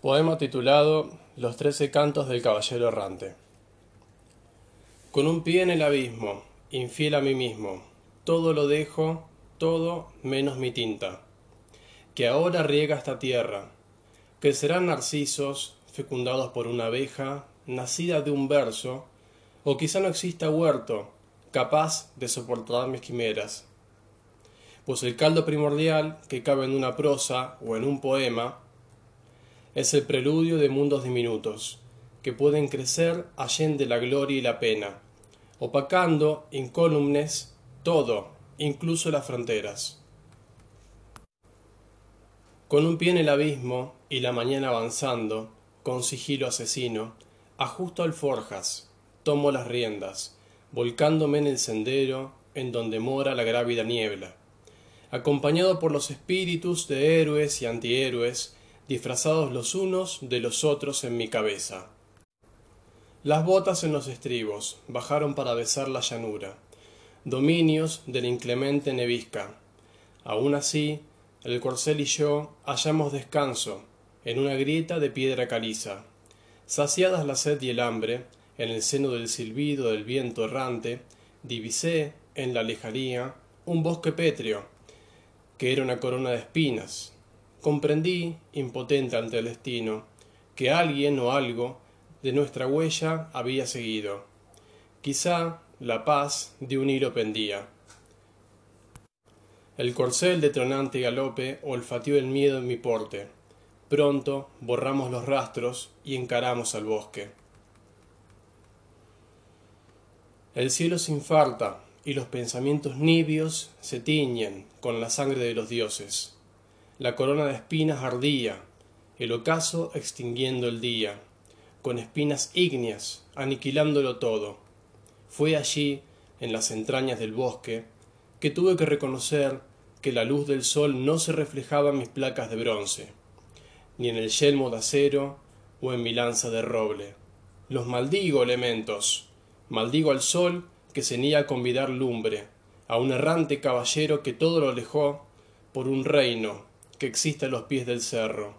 Poema titulado Los trece cantos del caballero errante. Con un pie en el abismo, infiel a mí mismo, todo lo dejo, todo menos mi tinta, que ahora riega esta tierra, que serán narcisos fecundados por una abeja, nacida de un verso, o quizá no exista huerto capaz de soportar mis quimeras. Pues el caldo primordial que cabe en una prosa o en un poema es el preludio de mundos diminutos, que pueden crecer allende la gloria y la pena, opacando incólumes todo, incluso las fronteras. Con un pie en el abismo y la mañana avanzando, con sigilo asesino, ajusto alforjas, tomo las riendas, volcándome en el sendero en donde mora la grávida niebla, acompañado por los espíritus de héroes y antihéroes, disfrazados los unos de los otros en mi cabeza. Las botas en los estribos bajaron para besar la llanura, dominios de la inclemente nevisca. Aun así, el corcel y yo hallamos descanso en una grieta de piedra caliza. Saciadas la sed y el hambre, en el seno del silbido del viento errante, divisé en la lejanía un bosque pétreo, que era una corona de espinas. Comprendí, impotente ante el destino, que alguien o algo de nuestra huella había seguido. Quizá la paz de un hilo pendía. El corcel de tronante galope olfateó el miedo en mi porte. Pronto borramos los rastros y encaramos al bosque. El cielo se infarta y los pensamientos nibios se tiñen con la sangre de los dioses. La corona de espinas ardía, el ocaso extinguiendo el día, con espinas ígneas, aniquilándolo todo. Fue allí, en las entrañas del bosque, que tuve que reconocer que la luz del sol no se reflejaba en mis placas de bronce, ni en el yelmo de acero o en mi lanza de roble. Los maldigo, elementos, maldigo al sol que se niega a convidar lumbre, a un errante caballero que todo lo alejó por un reino que existe a los pies del cerro,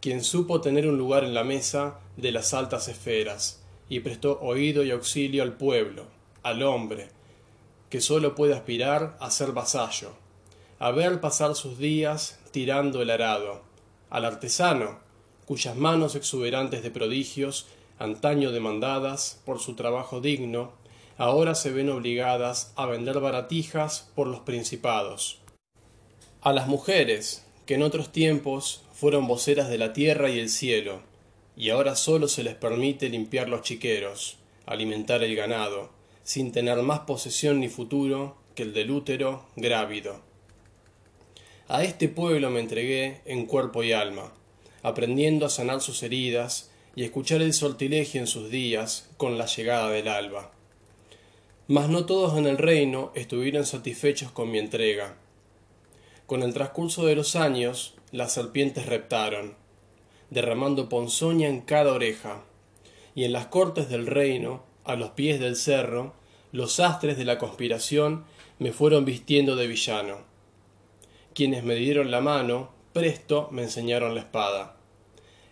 quien supo tener un lugar en la mesa de las altas esferas, y prestó oído y auxilio al pueblo, al hombre, que sólo puede aspirar a ser vasallo, a ver pasar sus días tirando el arado, al artesano, cuyas manos exuberantes de prodigios antaño demandadas por su trabajo digno, ahora se ven obligadas a vender baratijas por los principados. A las mujeres, que en otros tiempos fueron voceras de la tierra y el cielo, y ahora sólo se les permite limpiar los chiqueros, alimentar el ganado, sin tener más posesión ni futuro que el del útero grávido. A este pueblo me entregué en cuerpo y alma, aprendiendo a sanar sus heridas y escuchar el sortilegio en sus días con la llegada del alba. Mas no todos en el reino estuvieron satisfechos con mi entrega. Con el transcurso de los años, las serpientes reptaron, derramando ponzoña en cada oreja, y en las cortes del reino, a los pies del cerro, los astres de la conspiración me fueron vistiendo de villano. Quienes me dieron la mano, presto me enseñaron la espada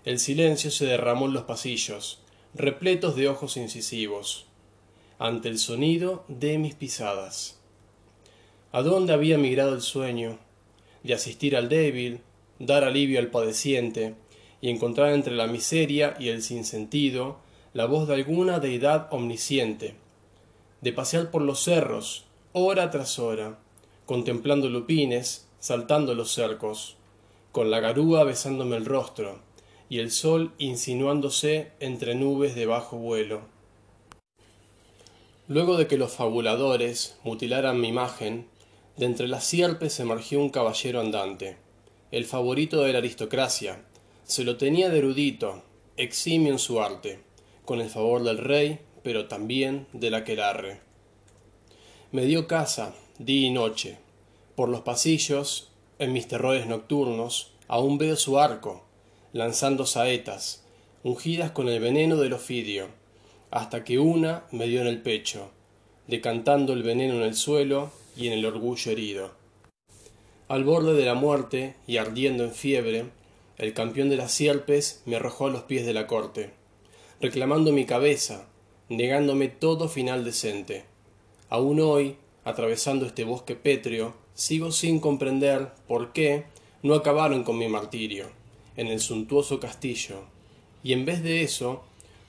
el silencio se derramó en los pasillos, repletos de ojos incisivos, ante el sonido de mis pisadas. ¿A dónde había migrado el sueño? De asistir al débil, dar alivio al padeciente, y encontrar entre la miseria y el sinsentido la voz de alguna deidad omnisciente, de pasear por los cerros, hora tras hora, contemplando lupines, saltando los cercos, con la garúa besándome el rostro, y el sol insinuándose entre nubes de bajo vuelo. Luego de que los fabuladores mutilaran mi imagen, de entre las sierpes emergió un caballero andante, el favorito de la aristocracia, se lo tenía de erudito, eximio en su arte, con el favor del rey, pero también del aquelarre. Me dio casa, día y noche. Por los pasillos, en mis terrores nocturnos, aún veo su arco, lanzando saetas, ungidas con el veneno del ofidio, hasta que una me dio en el pecho, decantando el veneno en el suelo y en el orgullo herido. Al borde de la muerte y ardiendo en fiebre, el campeón de las sierpes me arrojó a los pies de la corte, reclamando mi cabeza, negándome todo final decente. Aún hoy, atravesando este bosque pétreo, sigo sin comprender por qué no acabaron con mi martirio en el suntuoso castillo, y en vez de eso,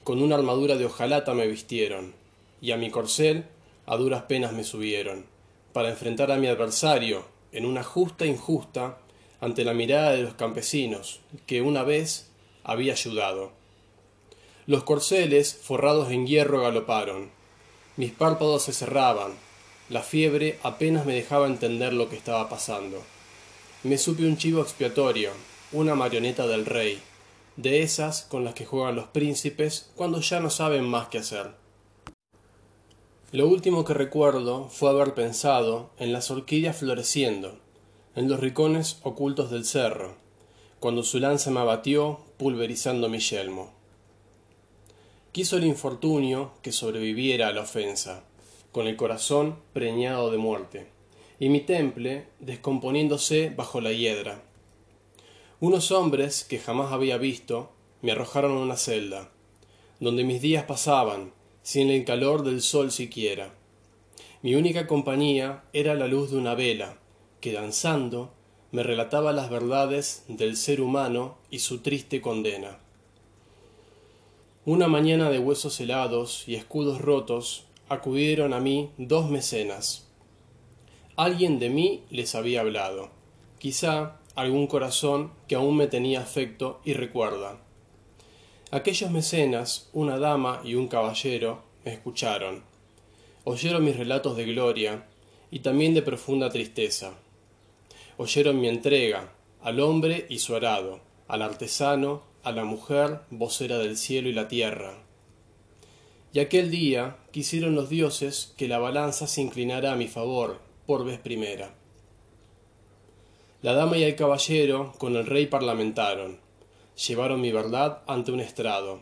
con una armadura de hojalata me vistieron, y a mi corcel a duras penas me subieron, para enfrentar a mi adversario, en una justa injusta, ante la mirada de los campesinos, que una vez había ayudado. Los corceles, forrados en hierro, galoparon. Mis párpados se cerraban. La fiebre apenas me dejaba entender lo que estaba pasando. Me supe un chivo expiatorio, una marioneta del rey, de esas con las que juegan los príncipes cuando ya no saben más qué hacer. Lo último que recuerdo fue haber pensado en las orquídeas floreciendo, en los ricones ocultos del cerro, cuando su lanza me abatió pulverizando mi yelmo. Quiso el infortunio que sobreviviera a la ofensa, con el corazón preñado de muerte, y mi temple descomponiéndose bajo la hiedra. Unos hombres que jamás había visto me arrojaron a una celda, donde mis días pasaban, sin el calor del sol siquiera. Mi única compañía era la luz de una vela, que danzando me relataba las verdades del ser humano y su triste condena. Una mañana de huesos helados y escudos rotos acudieron a mí dos mecenas. Alguien de mí les había hablado, quizá algún corazón que aún me tenía afecto y recuerda. Aquellos mecenas, una dama y un caballero, me escucharon. Oyeron mis relatos de gloria y también de profunda tristeza oyeron mi entrega, al hombre y su arado, al artesano, a la mujer, vocera del cielo y la tierra. Y aquel día quisieron los dioses que la balanza se inclinara a mi favor, por vez primera. La dama y el caballero con el rey parlamentaron, llevaron mi verdad ante un estrado,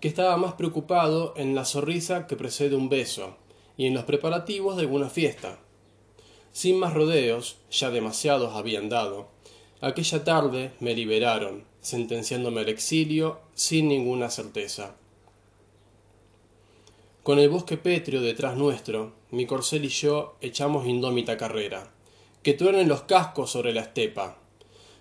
que estaba más preocupado en la sonrisa que precede un beso, y en los preparativos de alguna fiesta. Sin más rodeos, ya demasiados habían dado, aquella tarde me liberaron, sentenciándome al exilio sin ninguna certeza. Con el bosque pétreo detrás nuestro, mi corcel y yo echamos indómita carrera. Que truenen los cascos sobre la estepa.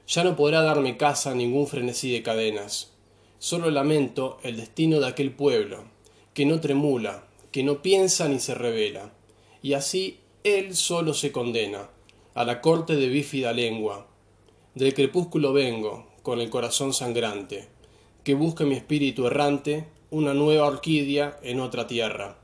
Ya no podrá darme casa ningún frenesí de cadenas. Solo lamento el destino de aquel pueblo, que no tremula, que no piensa ni se revela. Y así él solo se condena a la corte de bífida lengua. Del crepúsculo vengo, con el corazón sangrante, que busque mi espíritu errante una nueva orquídea en otra tierra.